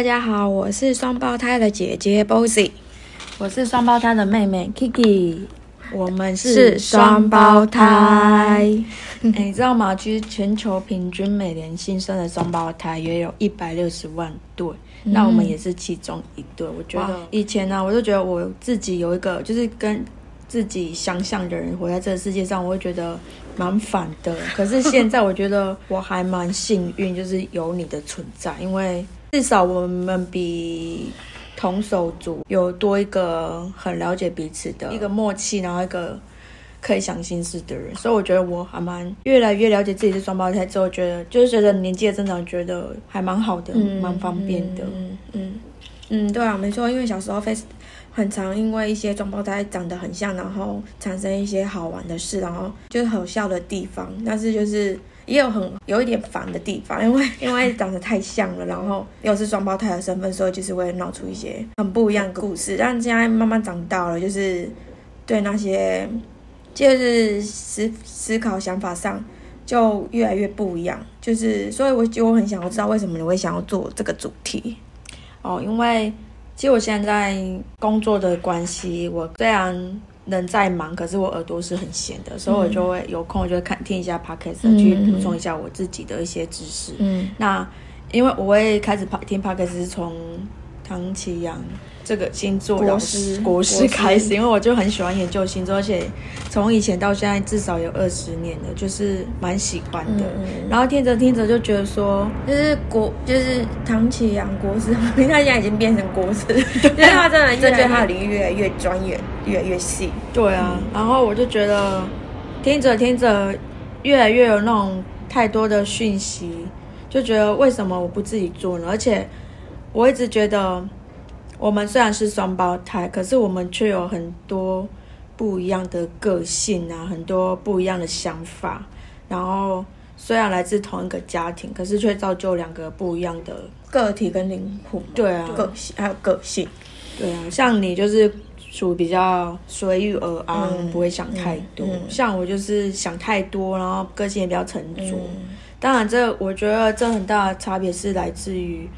大家好，我是双胞胎的姐姐 Bossy，我是双胞胎的妹妹 Kiki，我们是双胞胎。哎、你知道吗？其实全球平均每年新生的双胞胎也有一百六十万对，那我们也是其中一对。我觉得以前呢、我就觉得我自己有一个就是跟自己相像的人活在这个世界上，我会觉得蛮反的。可是现在我觉得我还蛮幸运，就是有你的存在，因为至少我们比同手足有多一个很了解彼此的一个默契，然后一个可以想心事的人，所以我觉得我还蛮越来越了解自己是双胞胎之后，觉得就是随着年纪的增长，觉得还蛮好的，蛮、方便的。嗯嗯嗯，对啊，没错，因为小时候非很常因为一些双胞胎长得很像，然后产生一些好玩的事，然后就是好笑的地方，但是就是。也有很有一点烦的地方，因为 因为长得太像了，然后又是双胞胎的身份，所以就是会闹出一些很不一样的故事。但现在慢慢长大了，就是对那些就是思思考想法上就越来越不一样。就是所以我就我很想要知道为什么你会想要做这个主题。哦，因为其实我现在工作的关系，我虽然人在忙，可是我耳朵是很闲的，所以我就会有空我就会看听一下 podcast，、嗯去补充一下我自己的一些知识。嗯那因为我会开始听 podcast 是从唐奇阳这个星座老师国国师师开始，因为我就很喜欢研究星座，而且从以前到现在至少有二十年了，就是蛮喜欢的。然后听着听着就觉得说，就是国，就是唐启阳国师，因为他现在已经变成国师，因为他真的就觉得他的领域越来越专业，越来越细。对啊，然后我就觉得听着听着，越来越有那种太多的讯息，就觉得为什么我不自己做呢？而且我一直觉得，我们虽然是双胞胎，可是我们却有很多不一样的个性啊，很多不一样的想法。然后虽然来自同一个家庭，可是却造就两个不一样的。个体跟灵魂，对啊，个性还有个性，对啊，像你就是属于比较随遇而安，嗯不会想太多。嗯嗯像我就是想太多，然后个性也比较沉着。嗯当然这，我觉得这很大的差别是来自于，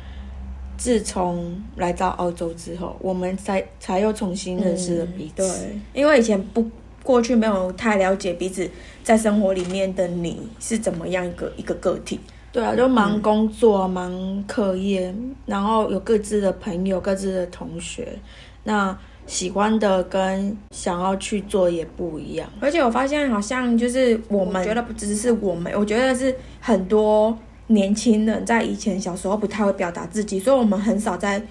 自从来到澳洲之后，我们才才又重新认识了彼此。对，因为以前不过去没有太了解彼此在生活里面的你是怎么样一个一个个体。对啊，就忙工作、忙课业，然后有各自的朋友、各自的同学，那喜欢的跟想要去做也不一样。而且我发现好像就是我们觉得不只是我们，我觉得是很多年轻人在以前小时候不太会表达自己，所以我们很少在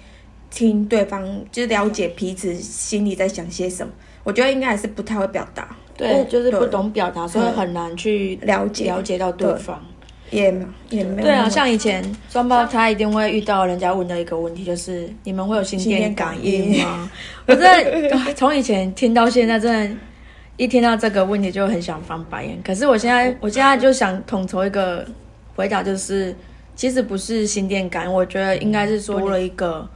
听对方，就是了解彼此心里在想些什么。我觉得应该还是不太会表达，对，哦就是不懂表达，所以嗯很难去了解了解到对对方。也也没有对啊，像以前双胞胎一定会遇到人家问的一个问题，就是你们会有心电感应吗？我真的从以前听到现在，真的，一听到这个问题就很想翻白眼。可是我现在，我现在就想统筹一个回答，就是其实不是心电感，我觉得应该是说多了一个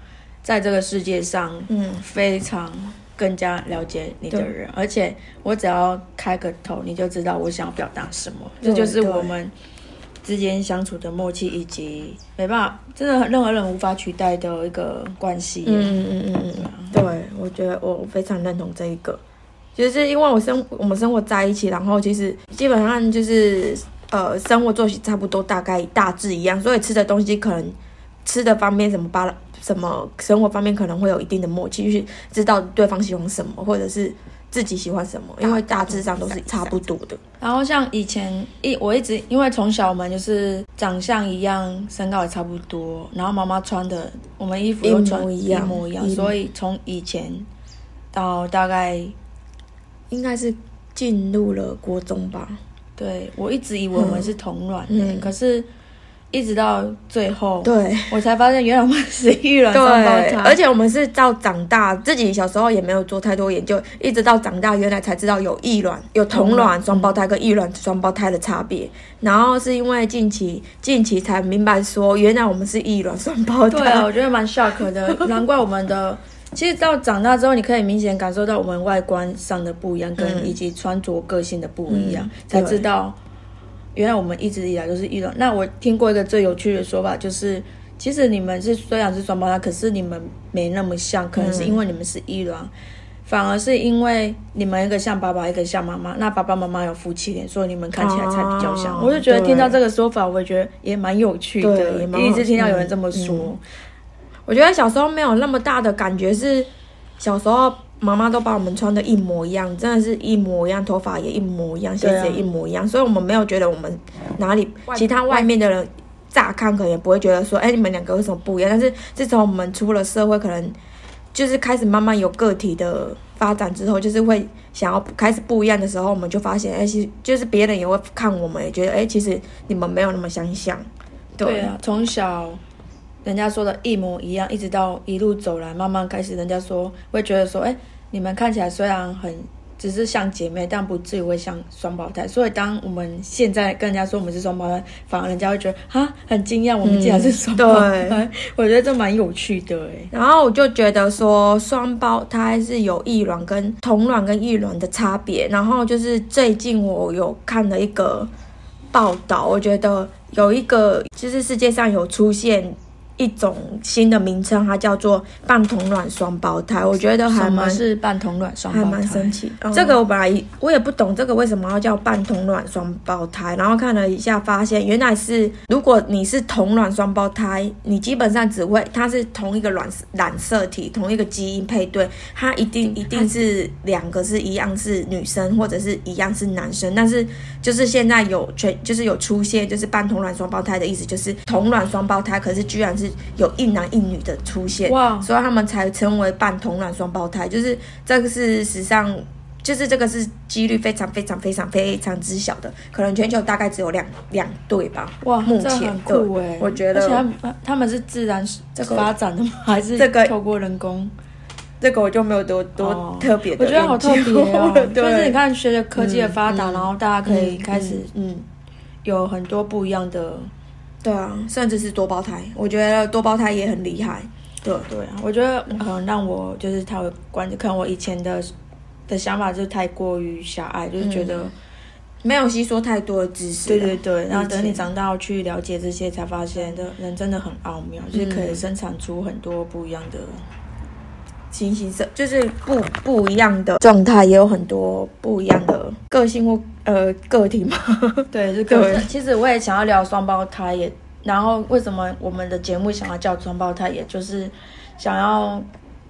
在这个世界上嗯。非常更加了解你的人，而且我只要开个头，你就知道我想要表达什么，这就是我们之间相处的默契，以及没办法，真的任何人无法取代的一个关系耶。嗯嗯嗯嗯，对，我觉得我非常认同这一个，就是因为我生我们生活在一起，然后其实基本上就是呃生活作息差不多，大概大致一样，所以吃的东西可能吃的方面什么巴拉什么生活方面可能会有一定的默契，就是知道对方喜欢什么，或者是自己喜欢什么，因为大致上都是差不多的。然后像以前一我一直因为从小我们就是长相一样，身高也差不多，然后妈妈穿的我们衣服又穿一模一样一模一样，所以从以前到大概应该是进入了国中吧，对我一直以为我们是同卵的，嗯可是一直到最后，对。我才发现原来我们是异卵双胞，胎，而且我们是到长大，自己小时候也没有做太多研究，一直到长大，原来才知道有异卵、有同卵双胞胎跟异卵双胞胎的差别。然后是因为近期近期才明白说，原来我们是异卵双胞胎。对啊，我觉得蛮 shock 的，难怪我们的。其实到长大之后，你可以明显感受到我们外观上的不一样，跟嗯以及穿着个性的不一样，嗯才知道原来我们一直以来都是异卵。那我听过一个最有趣的说法，就是其实你们是虽然是双胞胎，可是你们没那么像，可能是因为你们是一卵，反而是因为你们一个像爸爸，一个像妈妈，那爸爸妈妈有夫妻脸，所以你们看起来才比较像。哦我就觉得听到这个说法，我觉得也蛮有趣的，也第一次听到有人这么说。我觉得小时候没有那么大的感觉，是小时候妈妈都把我们穿的一模一样，真的是一模一样，头发也一模一样，鞋子也一模一样，所以我们没有觉得我们哪里其他外面的人乍看可能也不会觉得说，哎、你们两个为什么不一样？但是自从我们出了社会，可能就是开始慢慢有个体的发展之后，就是会想要开始不一样的时候，我们就发现，哎、其实就是别人也会看我们，也觉得，哎、其实你们没有那么相像。对啊，从小人家说的一模一样，一直到一路走来，慢慢开始人家说会觉得说，哎、你们看起来虽然很只是像姐妹，但不至于会像双胞胎。所以当我们现在跟人家说我们是双胞胎，反而人家会觉得哈很惊讶，我们竟然是双胞胎。我觉得这蛮有趣的哎。然后我就觉得说，双胞胎是有异卵跟同卵跟异卵的差别。然后就是最近我有看了一个报道，我觉得有一个就是世界上有出现一种新的名称，它叫做半同卵双胞胎。我觉得还蛮是半同卵双胞胎？蛮神奇。这个我本来我也不懂，这个为什么要叫半同卵双胞胎？然后看了一下，发现原来是如果你是同卵双胞胎，你基本上只会它是同一个卵染色体，同一个基因配对，它一定 一定是两个是一样是女生或者是一样是男生。但是就是现在有全就是有出现就是半同卵双胞胎的意思，就是同卵双胞胎，可是居然是有一男一女的出现。哇，所以他们才成为半同卵双胞胎，就是这个是史上，就是这个是几率非常非常非常非常之小的，可能全球大概只有两两对吧。哇，目前这很酷哎！我觉得而且他们他们是自然这个发展的吗？还是这个透过人工？这个我就没有多多哦特别的我觉得好特别哦，就是你看，随着科技的发达，嗯然后大家可以开始嗯，嗯有很多不一样的。对啊，甚至是多胞胎，我觉得多胞胎也很厉害。对，对啊，我觉得很让我就是他会关，可能我以前的的想法就是太过于狭隘，就是觉得、没有吸收太多的知识啊。对对对，然后等你长大去了解这些，才发现的人真的很奥妙，就是可以生产出很多不一样的。形形色就是不不一样的状态，也有很多不一样的个性或呃个体嘛。对，是个人其实我也想要聊双胞胎，也然后为什么我们的节目想要叫双胞胎，也就是想要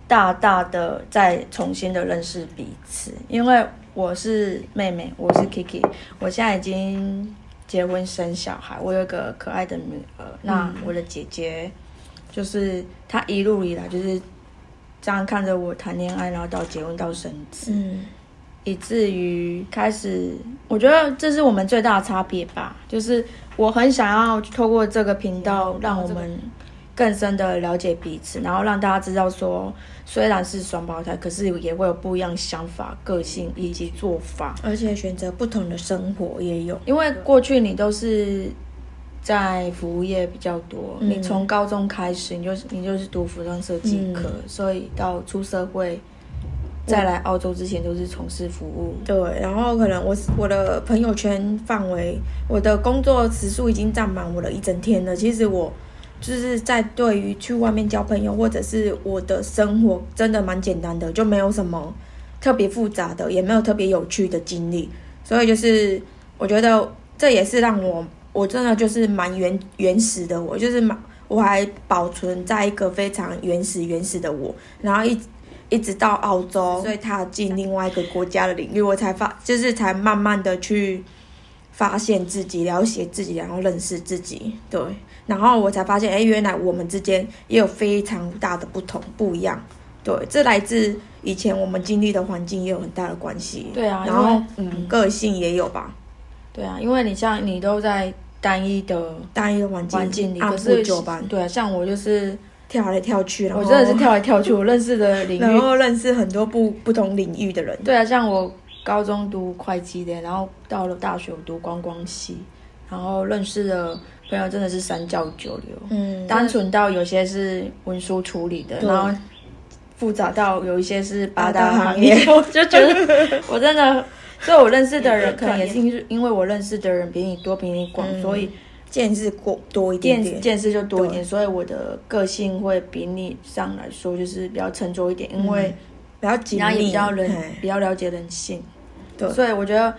大大的再重新的认识彼此。因为我是妹妹，我是 Kiki，我现在已经结婚生小孩，我有一个可爱的女儿。那我的姐姐就是她一路以来就是这样看着我谈恋爱，然后到结婚到生子。嗯，以至于开始，我觉得这是我们最大的差别吧。就是我很想要透过这个频道，让我们更深的了解彼此，然后让大家知道说，虽然是双胞胎，可是也会有不一样想法、个性以及做法。而且选择不同的生活也有。因为过去你都是在服务业比较多，嗯你从高中开始，你就是你就是读服装设计科，嗯所以到出社会，再来澳洲之前都是从事服务。对，然后可能我我的朋友圈范围，我的工作时数已经占满我的一整天了。其实我就是在对于去外面交朋友，或者是我的生活，真的蛮简单的，就没有什么特别复杂的，也没有特别有趣的经历。所以就是我觉得这也是让我我真的就是蛮原原始的我，就是蛮我还保存在一个非常原始原始的我，然后一一直到澳洲，所以踏进另外一个国家的领域，我才发就是才慢慢的去发现自己、了解自己，然后认识自己，对，然后我才发现，哎，原来我们之间也有非常大的不同不一样，对，这来自以前我们经历的环境也有很大的关系，对啊然后嗯，个性也有吧，对啊，因为你像你都在单一的单一的环境环境里，按部可是就班，对啊，像我就是跳来跳去，然后我真的是跳来跳去，我认识的领域，然后认识很多不不同领域的人，对啊，像我高中读会计的，然后到了大学我读观光系，然后认识的朋友真的是三教九流，嗯，单纯到有些是文书处理的，然后复杂到有一些是八八大行业，我就觉得我真的，所以我认识的人可能也是因因为我认识的人比你多比你广，嗯所以见识过多一点点，见见识就多一点，所以我的个性会比你上来说就是比较沉着一点，因为比较紧然后也密，比较人比较了解人性，对。所以我觉得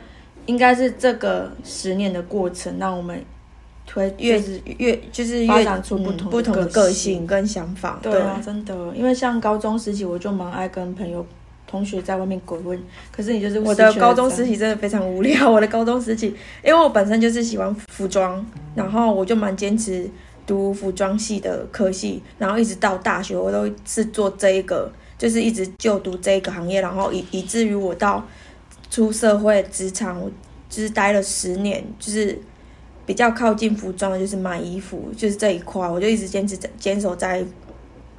应该是这个十年的过程，让我们推越是越就是越发展出不嗯同的不同的个性跟想法，对啊，真的，因为像高中时期，我就蛮爱跟朋友、同学在外面鬼混，可是你就是我的高中时期真的非常无聊。我的高中时期，因为我本身就是喜欢服装，然后我就蛮坚持读服装系的科系，然后一直到大学，我都是做这一个，就是一直就读这一个行业，然后以以至于我到出社会职场，我就是待了十年，就是比较靠近服装的，就是买衣服，就是这一块，我就一直坚持坚守在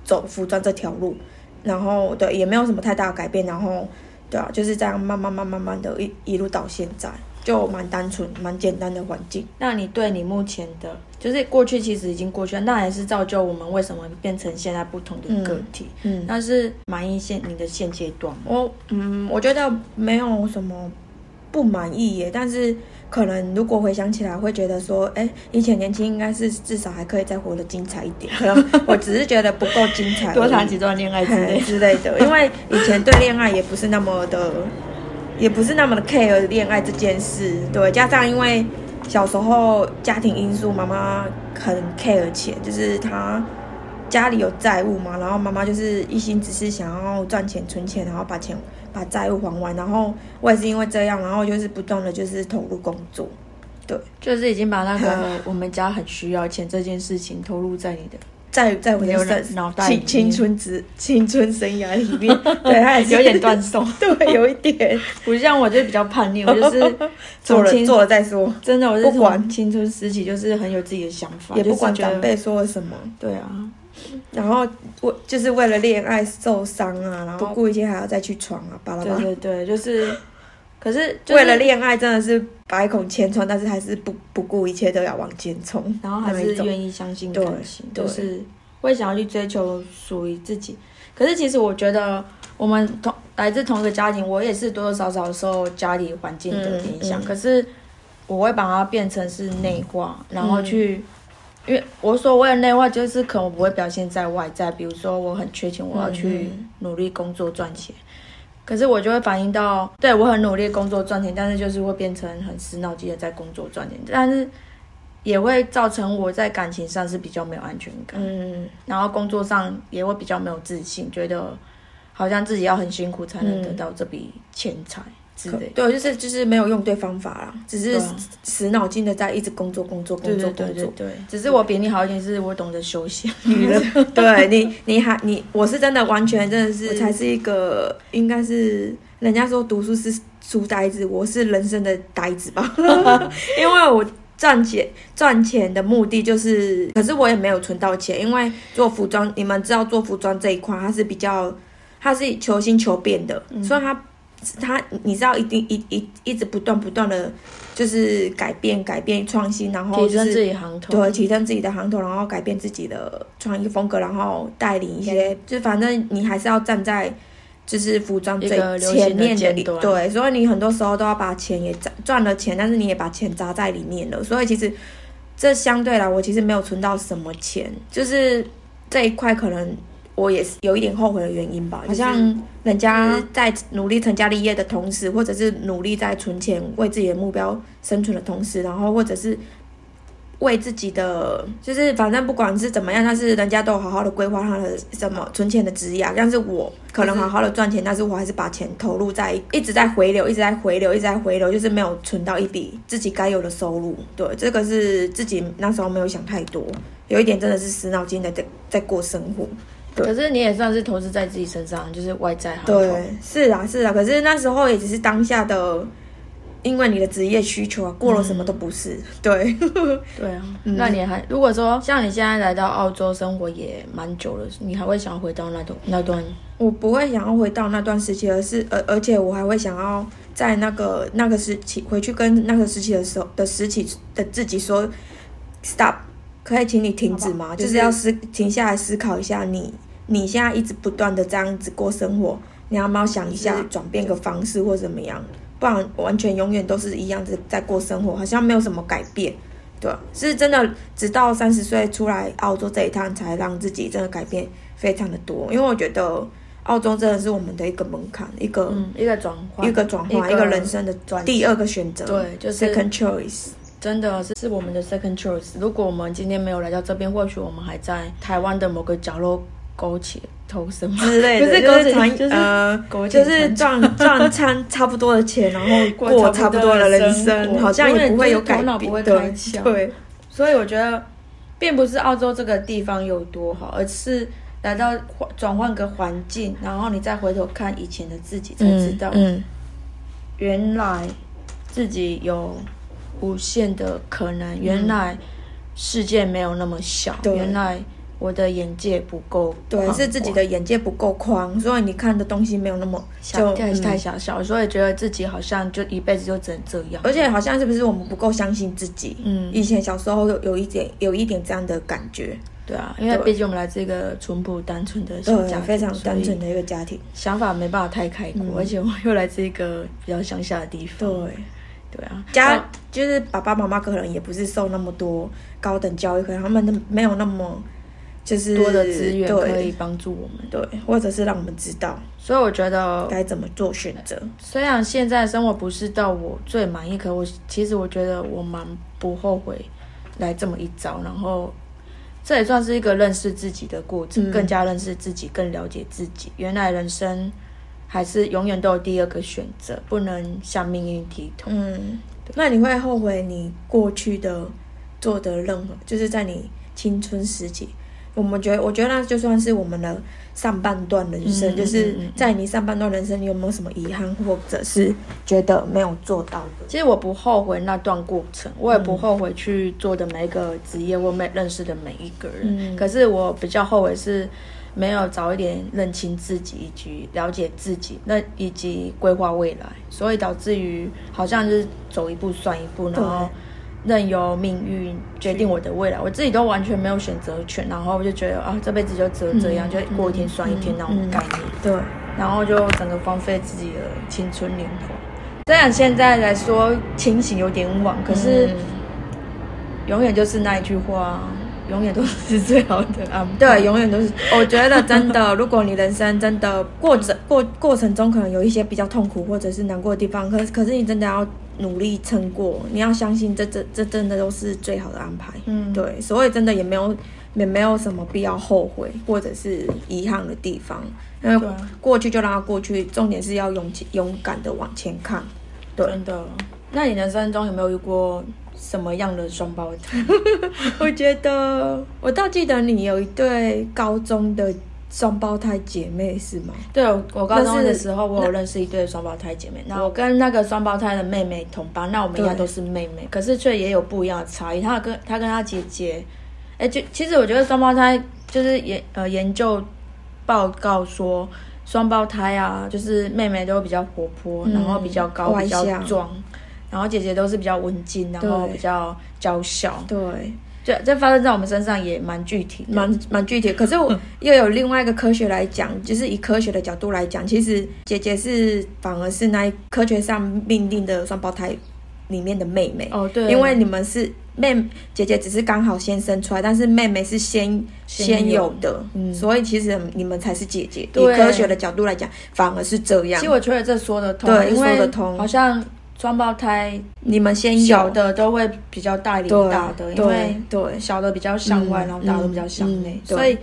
走服装这条路。然后对，也没有什么太大的改变，然后对啊，就是这样慢慢慢慢慢的一一路到现在，就蛮单纯、蛮简单的环境。那你对你目前的，就是过去其实已经过去了，那也是造就我们为什么变成现在不同的个体。嗯，那是满意现你的现阶段吗？我嗯，我觉得没有什么不满意耶，但是可能如果回想起来，会觉得说，哎，以前年轻应该是至少还可以再活得精彩一点。我只是觉得不够精彩，多谈几段恋爱之类的。之类的，因为以前对恋爱也不是那么的，也不是那么的 care 恋爱这件事，对，加上因为小时候家庭因素，妈妈很 care 钱，就是她家里有债务嘛，然后妈妈就是一心只是想要赚钱存钱，然后把钱把债务还完，然后我也是因为这样，然后就是不断的就是投入工作，对就是已经把那个 我们家很需要钱这件事情投入在你的在在我的的脑袋青青春之青春生涯里面，对，他也是有点断送，对，有一点不像我就比较叛逆，我就是做了做了再说。真的，我是不管青春时期就是很有自己的想法，也不管长辈说了什么，对啊，然后我就是为了恋爱受伤啊，然后不顾一切还要再去闯啊，巴拉巴拉。对对对，就是，可是、就是、为了，恋爱真的是百孔千疮，但是还是不不顾一切都要往前冲，然后还是愿意相信对感情，就是会想要去追求属于自己。可是其实我觉得我们同来自同一个家庭，我也是多多少少受家里环境的影响，嗯嗯可是我会把它变成是内化，然嗯后去。因为我所谓的内化，就是可能我不会表现在外在，比如说我很缺钱，我要去嗯努力工作赚钱。可是我就会反映到，对我很努力工作赚钱，但是就是会变成很死脑筋的在工作赚钱，但是也会造成我在感情上是比较没有安全感，嗯，然后工作上也会比较没有自信，觉得好像自己要很辛苦才能得到这笔钱财之类。对，就是就是没有用对方法啦，只是死脑筋的在一直工作工作工作工作。对对对对，只是我比你好一点，是我懂得休息 娱乐。对你，你 还你，我是真的完全真的是，我才是一个应该是人家说读书是书呆子，我是人生的呆子吧，因为我赚钱赚钱的目的就是，可是我也没有存到钱，因为做服装，你们知道做服装这一块，它是比较，它是求新求变的，所以它。它，你知道，一定一一一直不断不断的，就是改变、改变、创新，然后就是提升自己行头，对，提升自己的行头，然后改变自己的创意风格，然后带领一些，就反正你还是要站在就是服装最前面尖端对，所以你很多时候都要把钱也赚赚了钱，但是你也把钱砸在里面了，所以其实这相对来，我其实没有存到什么钱，就是这一块可能。我也是有一点后悔的原因吧，好像人家在努力成家立业的同时，或者是努力在存钱为自己的目标生存的同时，然后或者是为自己的，就是反正不管是怎么样，但是人家都有好好的规划他的什么存钱的职业，但是我可能好好的赚钱，但是我还是把钱投入在一直在回流，一直在回流，一直在回流，就是没有存到一笔自己该有的收入。对，这个是自己那时候没有想太多，有一点真的是死脑筋的在在过生活。可是你也算是投资在自己身上，就是外在行头。对，是啊，是啊。可是那时候也只是当下的，因为你的职业需求啊，过了什么都不是。对，对啊，那你还如果说像你现在来到澳洲生活也蛮久了，你还会想要回到那段那段？我不会想要回到那段时期，而是而而且我还会想要在那个那个时期回去跟那个时期的时候的时期的自己说，stop，可以请你停止吗？就是要思停下来思考一下你。你现在一直不断的这样子过生活，你要不要想一下转变个方式或怎么样？不然完全永远都是一样子在过生活，好像没有什么改变。对啊，是真的，直到三十岁出来澳洲这一趟，才让自己真的改变非常的多。因为我觉得澳洲真的是我们的一个门槛，一个、嗯，一个转换，一个转换，一个人生的转第二个选择。对就是 second choice。真的是是我们的 second choice。如果我们今天没有来到这边，或许我们还在台湾的某个角落苟且偷生之类的，不是苟且就是谈就是呃，就是赚赚差差不多的钱，然后过过差不多的人生好像也不会有改变，对所以我觉得，并不是澳洲这个地方有多好，而是来到换转换个环境，然后你再回头看以前的自己，才知道、嗯，原来自己有无限的可能，原来世界没有那么小，原来我的眼界不够对，宽是自己的眼界不够宽，所以你看的东西没有那么小太太小小，所以觉得自己好像就一辈子就只能这样，而且好像是不是我们不够相信自己？嗯。以前小时候有有一点有一点这样的感觉，对啊，因为毕竟我们来自一个淳朴单纯的小对家，庭，非常单纯的一个家庭，想法没办法太开阔，嗯。而且我又来自一个比较乡下的地方，对。对啊，家就是爸爸妈妈可能也不是受那么多高等教育，可能他们的没有那么就是多的资源对可以帮助我们，对，或者是让我们知道所以我觉得，该怎么做选择。虽然现在生活不是到我最满意，可我其实我觉得我蛮不后悔来这么一遭，然后这也算是一个认识自己的过程，嗯更加认识自己，更了解自己。原来人生还是永远都有第二个选择，不能向命运低头。嗯，那你会后悔你过去的做的任何，就是在你青春时期，我们觉得，我觉得那就算是我们的上半段人生，嗯就是在你上半段人生，你有没有什么遗憾，或者是觉得没有做到的？其实我不后悔那段过程，我也不后悔去做的每一个职业，我每认识的每一个人。嗯可是我比较后悔是没有早一点认清自己，以及了解自己，那以及规划未来，所以导致于好像就是走一步算一步，然后任由命运决定我的未来，我自己都完全没有选择权，然后我就觉得啊，这辈子就只有这样，就过一天算一天那种嗯概念。对，然后就整个荒废自己的青春年华。虽然现在来说清醒有点晚，可是嗯永远就是那一句话，永远都是最好的安排。对，永远都是。我觉得真的，如果你人生真的过程过过程中可能有一些比较痛苦或者是难过的地方，可是可是你真的要努力撑过，你要相信这这这真的都是最好的安排。嗯对，所以真的也没有也没有什么必要后悔或者是遗憾的地方，因为过去就让它过去，重点是要勇气勇敢的往前看。对真的。那你人生中有没有遇过什么样的双胞胎？我觉得我倒记得你有一对高中的双胞胎姐妹是吗？对，我高中的时候，我有认识一对双胞胎姐妹。那我跟那个双胞胎的妹妹同班，那我们应该都是妹妹，可是却也有不一样的差异。她跟她跟她姐姐，哎，就其实我觉得双胞胎就是研呃研究报告说，双胞胎啊，就是妹妹都比较活泼，嗯然后比较高，比较壮，然后姐姐都是比较文静，然后比较娇小。对，这这发生在我们身上也蛮具体的。蛮蛮具体。可是我又有另外一个科学来讲，就是以科学的角度来讲，其实姐姐是反而是那一科学上命定的双胞胎里面的妹妹。哦，对，因为你们是妹姐姐，只是刚好先生出来，但是妹妹是先先有的，嗯所以其实你们才是姐姐。以科学的角度来讲，反而是这样其实。我觉得这说得通，对因为说得通好像双胞胎你们先小有的都会比较大一点大的，因为对小的比较向外，嗯然后大的比较向内所以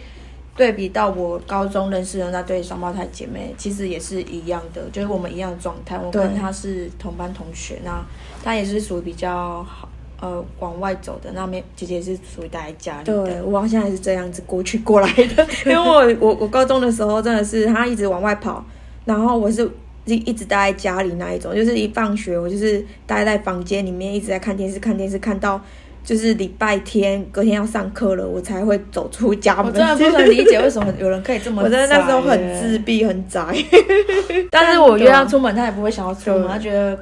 对比到我高中认识的那对双胞胎姐妹，其实也是一样的，就是我们一样的状态。我跟她是同班同学，那她也是属于比较好。呃，往外走的那妹姐姐是属于待在家里对，我好像也是这样子过去过来的，因为我我我高中的时候真的是她一直往外跑，然后我是一一直待在家里那一种，就是一放学我就是待在房间里面一直在看电视看电视，看到就是礼拜天隔天要上课了，我才会走出家门。我真的不能理解为什么有人可以这么 我真的那时候很自闭很宅，但是我约他出门，他也不会想要出门，他觉得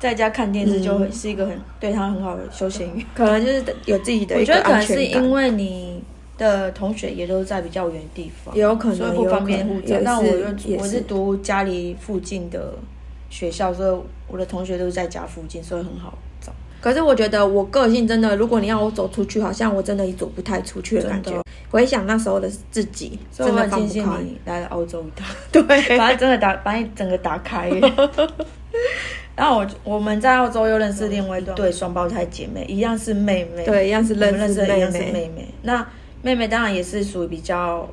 在家看电视就会嗯是一个很、对他很好的休闲娱乐。可能就是有自己的我觉得可能。是因为你的同学也都在比较远的地方，也有可能所以不方便互也有可能。找但我我是是读家里附近的学校，所以我的同学都是在家附近，所以很好找。可是我觉得我个性真的，如果你要我走出去，好像我真的也走不太出去的感觉。回想那时候的自己，真的庆幸。你来了澳洲一趟，对，把它真的打，把你整个打开。然后我我们在澳洲又认识另外一对双胞胎姐妹，一样是妹妹，对，一样是认识的一样是妹妹，妹妹。那妹妹当然也是属于比较，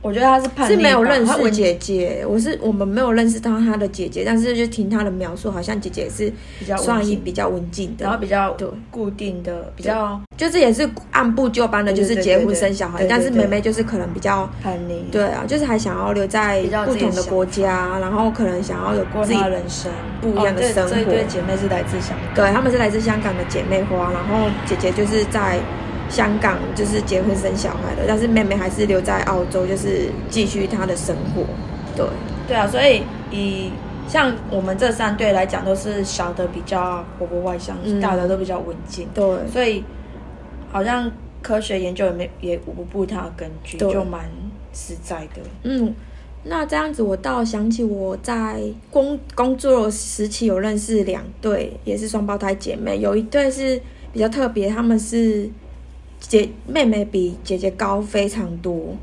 我觉得她是叛逆是没有认识姐姐，我是我们没有认识到她的姐姐，但是就听她的描述，好像姐姐是比较文算静。一比较文静的，然后比较对。固定的，比较就是也是按部就班的，就是结婚生小孩，但是妹妹就是可能比较。叛逆，对啊，就是还想要留在不同的国家，然后可能想要有过自己的人生。不一样的生活。对姐妹是来自香港，对，她们是来自香港的姐妹花，然后姐姐就是在香港就是结婚生小孩了，但是妹妹还是留在澳洲，就是继续她的生活。对，对啊，所以以像我们这三对来讲，都是小的比较活泼外向，嗯大的都比较文静，对，所以好像科学研究也没也无不它的根据，就蛮实在的。嗯，那这样子我倒想起我在工工作时期有认识两对，也是双胞胎姐妹，有一对是比较特别，他们是姐妹妹比姐姐高非常多。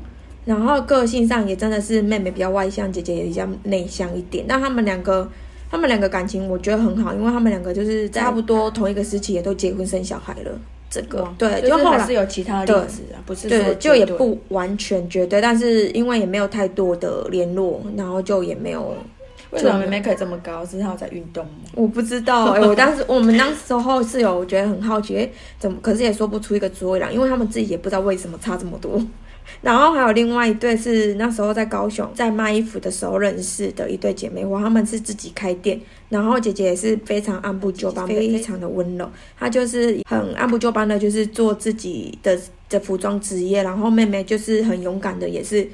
然后个性上也真的是妹妹比较外向，姐姐也比较内向一点。但他们两个，他们两个感情我觉得很好，因为他们两个就是差不多同一个时期也都结婚生小孩了。这个对，就就是后来还是有其他例子啊，不是对，就也不完全绝对，但是因为也没有太多的联络，然后就也没有。为什么妹妹可以这么高？是她有在运动吗？我不知道哎、我当时我们那时候是有觉得很好奇，哎、怎么可是也说不出一个所以然，因为他们自己也不知道为什么差这么多。然后还有另外一对是那时候在高雄在卖衣服的时候认识的一对姐妹花，她们是自己开店，然后姐姐也是非常按部就班，非常的温柔，她就是很按部就班的，就是做自己的的服装职业，然后妹妹就是很勇敢的，也是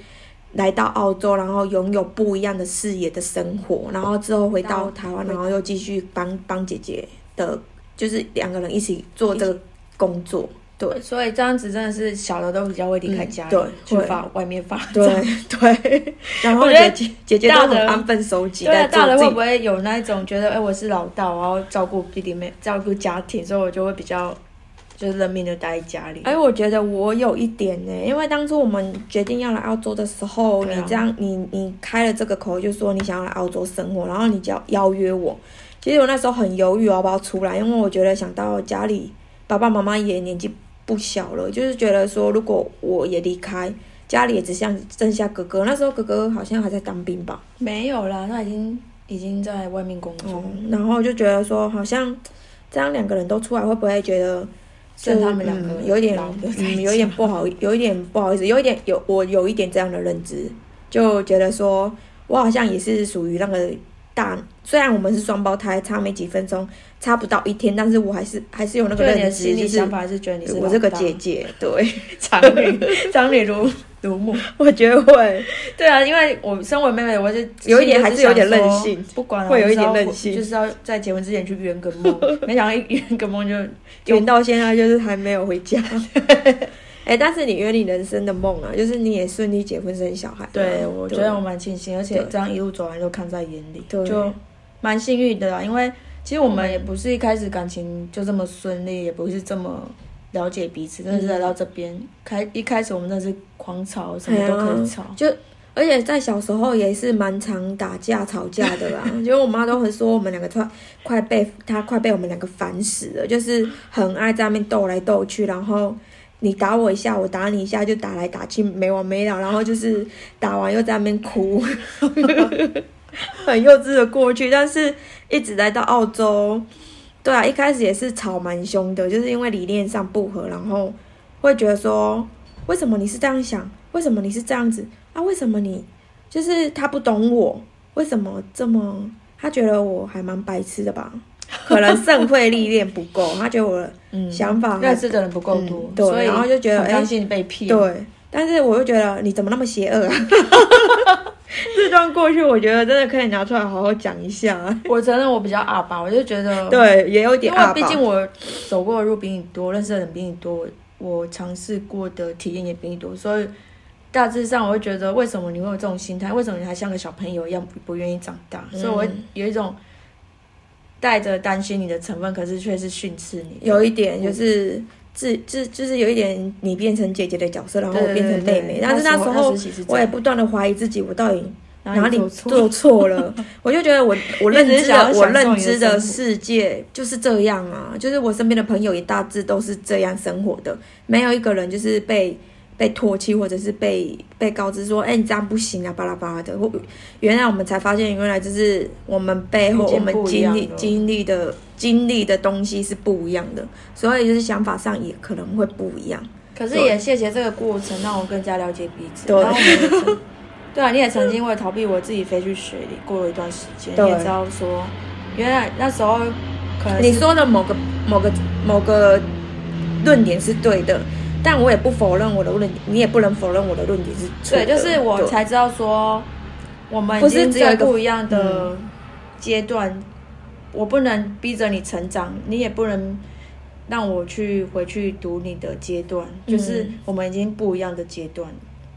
来到澳洲，然后拥有不一样的视野的生活，然后之后回到台湾，然后又继续帮帮姐姐的，就是两个人一起做这个工作。对。所以这样子真的是小的都比较会离开家里，嗯对会。去发外面发对展。对，然后姐姐姐姐都很安分守己，对大人会不会有那一种觉得，哎、我是老大，我要照顾弟弟妹，照顾家庭，所以我就会比较就是认命就待在家里。哎，我觉得我有一点呢，因为当初我们决定要来澳洲的时候，啊你这样，你你开了这个口，就说你想要来澳洲生活，然后你就要邀约我。其实我那时候很犹豫要不要出来，因为我觉得想到家里爸爸妈妈也年纪不小了，就是觉得说如果我也离开，家里也只剩剩下哥哥。那时候哥哥好像还在当兵吧，没有啦，他已经已经在外面工作，哦，然后就觉得说好像这样两个人都出来，会不会觉得？剩他们两个嗯有点老的在嗯，家有点不好，有一点不好意思，有一点有我有一点这样的认知，就觉得说我好像也是属于那个大，虽然我们是双胞胎，差没几分钟，差不到一天，但是我还是还是有那个认知，就是心理想法还是觉得你是我这个姐姐，对，长女，长女如如母。我觉得会对啊，因为我身为妹妹，我就有一点还是有点任性不管了会有一点任性就是要在结婚之前去圆个梦。没想到一 圆个梦就圆到现在就是还没有回家。哎、但是你圆你人生的梦啊，就是你也顺利结婚生小孩啊、对，我觉得我蛮庆幸，而且对这样一路走来都看在眼里，对就蛮幸运的啦。因为其实我们也不是一开始感情就这么顺利，也不是这么了解彼此，但是来到这边开一开始我们那是狂吵，什么都可以吵。就而且在小时候也是蛮常打架吵架的啦，因为我妈都会说我们两个快快被她快被我们两个烦死了，就是很爱在那边斗来斗去，然后你打我一下，我打你一下，就打来打去没完没了，然后就是打完又在那边哭，很幼稚的过去，但是一直来到澳洲，对啊，一开始也是吵蛮凶的，就是因为理念上不合，然后会觉得说，为什么你是这样想？为什么你是这样子啊？为什么你就是他不懂我？为什么这么？他觉得我还蛮白痴的吧？可能社会历练不够，他觉得我的 嗯，想法还认识的人不够多，嗯对然后就觉得哎相信被骗。对，但是我又觉得你怎么那么邪恶啊？这段过去，我觉得真的可以拿出来好好讲一下。我承认我比较阿吧，我就觉得，对，也有点阿爸毕竟我走过的路比你多，认识的人比你多，我尝试过的体验也比你多，所以大致上我会觉得，为什么你会有这种心态？为什么你还像个小朋友一样不不愿意长大？所以我有一种带着担心你的成分，可是却是训斥你。有一点就是自自就是有一点你变成姐姐的角色，然后我变成妹妹，但是那时候我也不断的怀疑自己，我到底。哪里做错了？我就觉得我我认知的我认知的世界就是这样啊，就是我身边的朋友也大致都是这样生活的，没有一个人就是被被唾弃或者是被被告知说，哎，你这样不行啊，巴拉巴拉的。原来我们才发现，原来就是我们背后我们经历经历的经历的东西是不一样的，所以就是想法上也可能会不一样。可是也谢谢这个过程，让我更加了解彼此。对。对啊，你也曾经为逃避我自己飞去水里过了一段时间，你也知道说，原来那时候可能你说的某个某个某个论点是对的，但我也不否认我的论点，你也不能否认我的论点是错。对，就是我才知道说，我们不是只有不一样的阶段，我不能逼着你成长，你也不能让我去回去读你的阶段，就是我们已经不一样的阶段。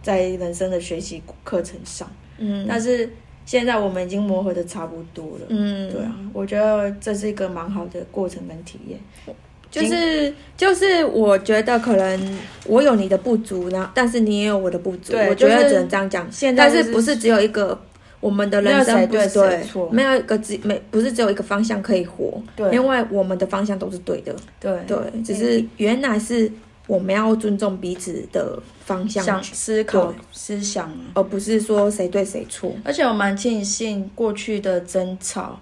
在人生的学习课程上，嗯，但是现在我们已经磨合的差不多了，嗯，对啊，我觉得这是一个蛮好的过程跟体验，就是就是我觉得可能我有你的不足，然后但是你也有我的不足，我觉得只能这样讲。现在是不是只有一个我们的人生对对错，没有一个只没不是只有一个方向可以活，对，因为我们的方向都是对的，对对，只是原来是。我们要尊重彼此的方向、思考、思想，而不是说谁对谁错。而且我蛮庆幸过去的争吵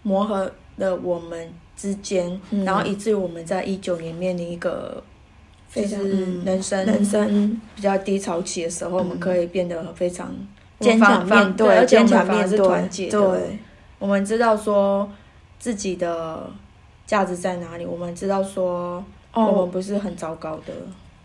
磨合了我们之间，然后以至于我们在一九年面临一个就是人生人生比较低潮期的时候，我们可以变得非常坚强面对，而且我们也是团结的。我们知道说自己的价值在哪里，我们知道说。我们不是很糟糕的，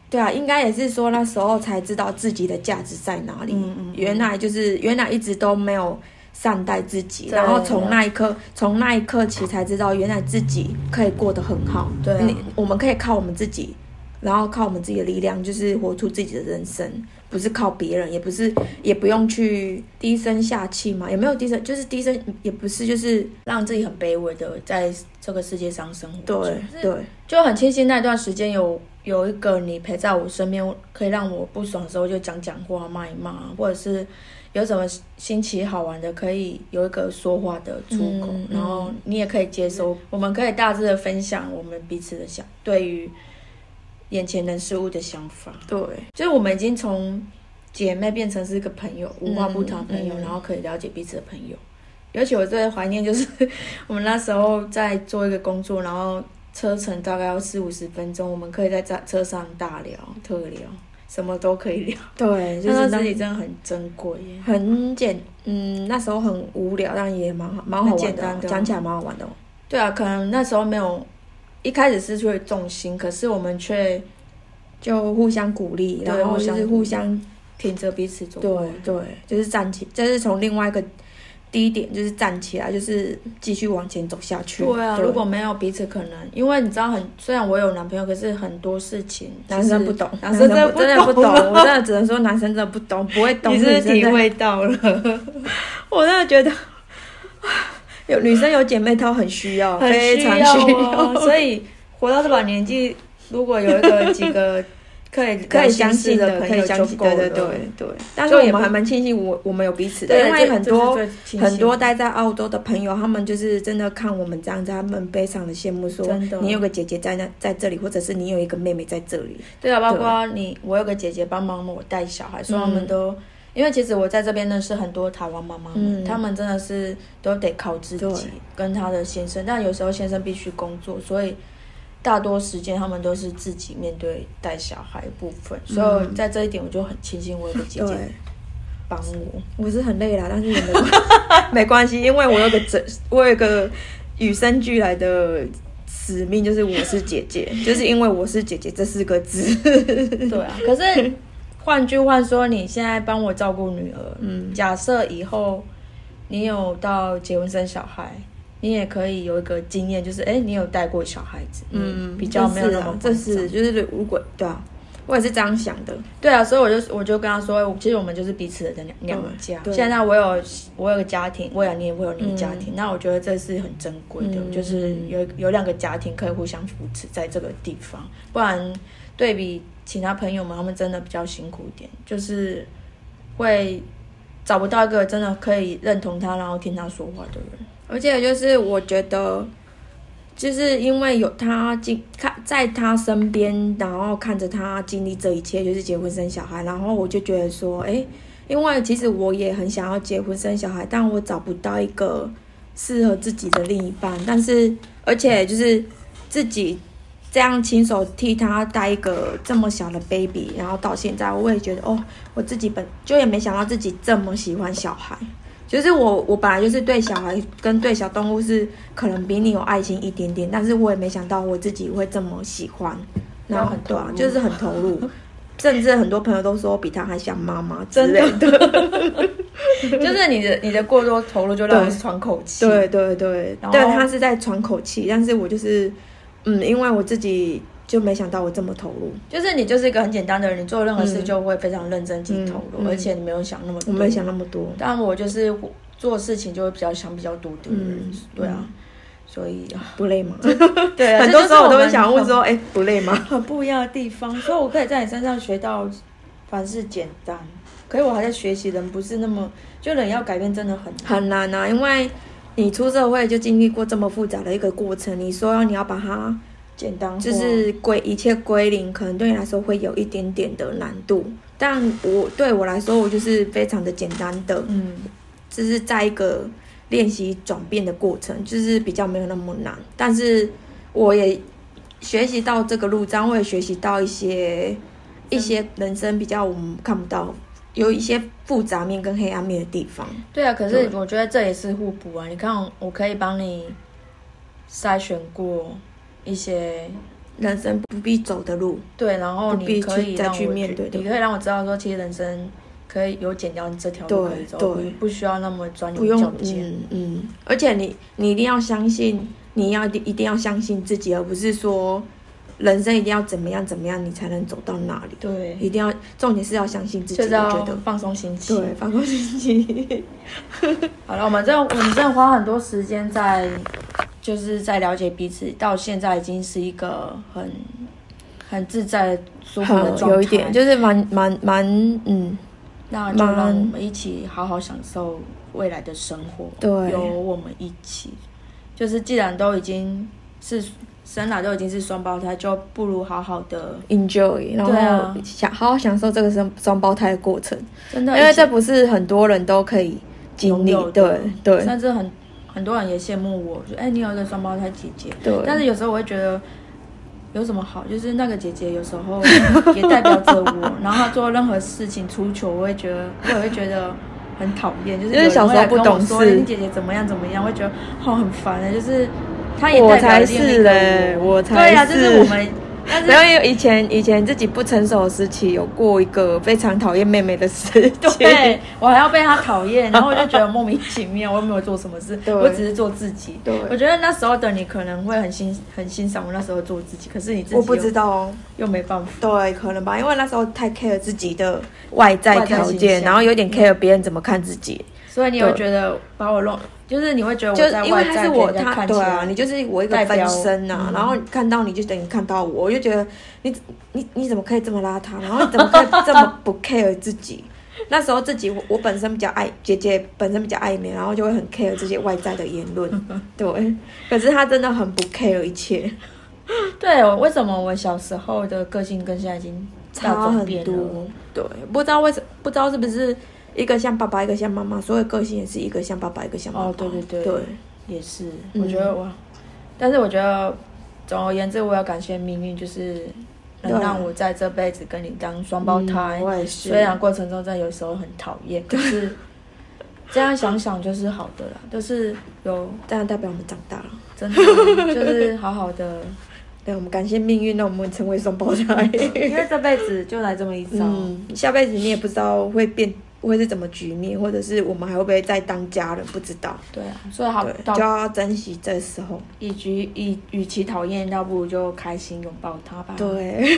对啊，应该也是说那时候才知道自己的价值在哪里。嗯嗯，原来就是原来一直都没有善待自己，然后从那一刻，从那一刻起才知道，原来自己可以过得很好。对，我们可以靠我们自己，然后靠我们自己的力量，就是活出自己的人生。不是靠别人，也不是，也不用去低声下气嘛，也没有低声，就是低声，也不是，就是让自己很卑微的在这个世界上生活。对对，就很庆幸那段时间有有一个你陪在我身边，可以让我不爽的时候就讲讲话、骂一骂，或者是有什么新奇好玩的，可以有一个说话的出口，然后你也可以接收，我们可以大致的分享我们彼此的想对于。眼前人事物的想法，对，就是我们已经从姐妹变成是一个朋友，无话不谈朋友，然后可以了解彼此的朋友。尤其我最怀念就是 我们那时候在做一个工作，然后车程大概要四五十分钟，我们可以在在车上大聊特聊，什么都可以聊。对，就是自己真的很珍贵，很简，嗯，那时候很无聊，但也蛮好，蛮好玩的，讲起来蛮好玩的。对啊，可能那时候没有。一开始失去了重心，可是我们却就互相鼓励，然后就是互相挺着彼此走。对对，就是站起，就是从另外一个低点，就是站起来，就是继续往前走下去。对啊，如果没有彼此，可能因为你知道，很虽然我有男朋友，可是很多事情男生不懂，男生真的真的不懂，我真的只能说男生真的不懂，不会懂。你是体会到了，我真的觉得。有女生有姐妹淘很需要，非常需要，所以活到这把年纪，如果有一个几个可以可以相信的朋友就够了。对对对对。但是我们还蛮庆幸，我我们有彼此的，因为很多很多待在澳洲的朋友，他们就是真的看我们这样子，他们非常的羡慕，说你有个姐姐在那在这里，或者是你有一个妹妹在这里。对啊，包括你，我有个姐姐帮忙我带小孩，所以他们都。因为其实我在这边认识很多台湾妈妈们，他们真的是都得靠自己跟他的先生，但有时候先生必须工作，所以大多时间他们都是自己面对带小孩部分。所以在这一点，我就很庆幸我有个姐姐帮我。我是很累啦，但是也没 没关系，因为我有个整，我有个与生俱来的使命，就是我是姐姐，就是因为我是姐姐这四个字。对啊，可是。换句话说，你现在帮我照顾女儿。嗯，假设以后你有到结婚生小孩，你也可以有一个经验，就是哎，你有带过小孩子，嗯，比较没有那么这是就是如果对啊，我也是这样想的。对啊，所以我就我就跟他说，其实我们就是彼此的两两家。现在我有我有个家庭，未来你也会有你的家庭，那我觉得这是很珍贵的，嗯就是有有两个家庭可以互相扶持在这个地方，不然对比其他朋友们，他们真的比较辛苦一点，就是会找不到一个真的可以认同他，然后听他说话的人。而且就是我觉得，就是因为有他经看在他身边，然后看着他经历这一切，就是结婚生小孩，然后我就觉得说，哎，因为其实我也很想要结婚生小孩，但我找不到一个适合自己的另一半，但是而且就是自己。这样亲手替他带一个这么小的 baby，然后到现在，我也觉得哦，我自己本就也没想到自己这么喜欢小孩。就是我，我本来就是对小孩跟对小动物是可能比你有爱心一点点，但是我也没想到我自己会这么喜欢，然后很对啊，就是很投入，甚至很多朋友都说比他还像妈妈之类的。就是你的你的过多投入，就让我喘口气。对对对，对他是在喘口气，但是我就是，嗯，因为我自己就没想到我这么投入，就是你就是一个很简单的人，你做任何事嗯就会非常认真去投入，而且你没有想那么多。我没想那么多。但我就是做事情就会比较想比较多的人，嗯对啊，所以啊不累吗？对啊，很多时候我都会想问说说，哎、不累吗？很不一样的地方，所以我可以在你身上学到凡事简单。可是我还在学习，人不是那么就人要改变真的很难。很难啊，因为你出社会就经历过这么复杂的一个过程，你说你要把它简单就是归一切归零，可能对你来说会有一点点的难度。但我对我来说，我就是非常的简单的，嗯，就是在一个练习转变的过程，就是比较没有那么难。但是我也学习到这个路障，我也学习到一些一些人生比较我们看不到，有一些复杂面跟黑暗面的地方。对啊。可是我觉得这也是互补啊。你看，我可以帮你筛选过一些人生不必走的路，对，然后你可以再去面对你可以让我知道说，其实人生可以有剪掉这条路可以走，对对不不需要那么钻不用牛角尖。嗯嗯，而且你你一定要相信，你要一定要相信自己，而不是说人生一定要怎么样怎么样你才能走到那里。对，一定要重点是要相信自己，就是要我觉得放松心情。对，放松心情。好了，我们这我们真的花很多时间在，就是在了解彼此，到现在已经是一个很很自在、舒服的，状态。有一点就是蛮蛮蛮嗯，那就让我们一起好好享受未来的生活。对有我们一起，就是既然都已经是生来都已经是双胞胎，就不如好好的，enjoy，然后享好好享受这个双双胞胎的过程，真的，因为这不是很多人都可以经历对对甚至很很多人也羡慕我，说哎、你有一个双胞胎姐姐，对。但是有时候我会觉得有什么好，就是那个姐姐有时候也代表着我，然后她做任何事情出糗，我会觉得我也会觉得很讨厌，就是因为小时候不懂事。你姐姐怎么样怎么样，会觉得哦很烦的，就是她也我代表才另一个是嘞，我对呀、就是我们，然后因为以前以前自己不成熟的时期，有过一个非常讨厌妹妹的时期。对我还要被她讨厌，然后我就觉得莫名其妙，我又没有做什么事，对我只是做自己。对我觉得那时候的你可能会很欣很欣赏我那时候做自己，可是你自己我不知道哦，又没办法。对，可能吧，因为那时候太 care 自己的外在条件，然后有点 care 别人怎么看自己。所以你有觉得把我弄，就是你会觉得就我在因为外在他是我他看，对啊，你就是我一个分身啊，嗯然后看到你就等于看到我，我就觉得你你你怎么可以这么邋遢，然后怎么可以这么不 care 自己？那时候自己我我本身比较爱姐姐本身比较爱美，然后就会很 care 这些外在的言论，对。可是他真的很不 care 一切，对，为什么我小时候的个性跟现在已经大差很？多。对，不知道为什不知道是不是一个像爸爸，一个像妈妈，所有个性也是一个像爸爸，一个像妈妈。哦对对对对，也是，嗯我觉得哇，但是我觉得总而言之，我要感谢命运，就是能让我在这辈子跟你当双胞胎。嗯我也是。虽然过程中真的有时候很讨厌，可是这样想想就是好的啦，就是有这样代表我们长大了。真的 就是好好的，对，我们感谢命运，让我们成为双胞胎。因为这辈子就来这么一遭。嗯，下辈子你也不知道会变会是怎么局面，或者是我们还会不会再当家人，不知道。对啊，所以好就要珍惜这时候。与其以与其讨厌，倒不如就开心拥抱他吧。，对，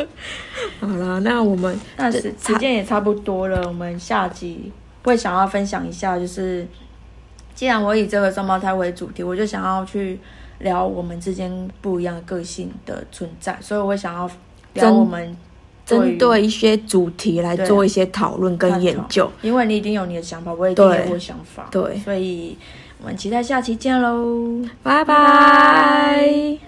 好了，那我们那这时时间也差不多了，我们下集会想要分享一下，就是既然我以这个双胞胎为主题，我就想要去聊我们之间不一样的个性的存在，所以我会想要聊我们针对一些主题来做一些讨论跟研究，因为你已经有你的想法，我也有我的想法，对，所以我们期待下期见喽，拜拜。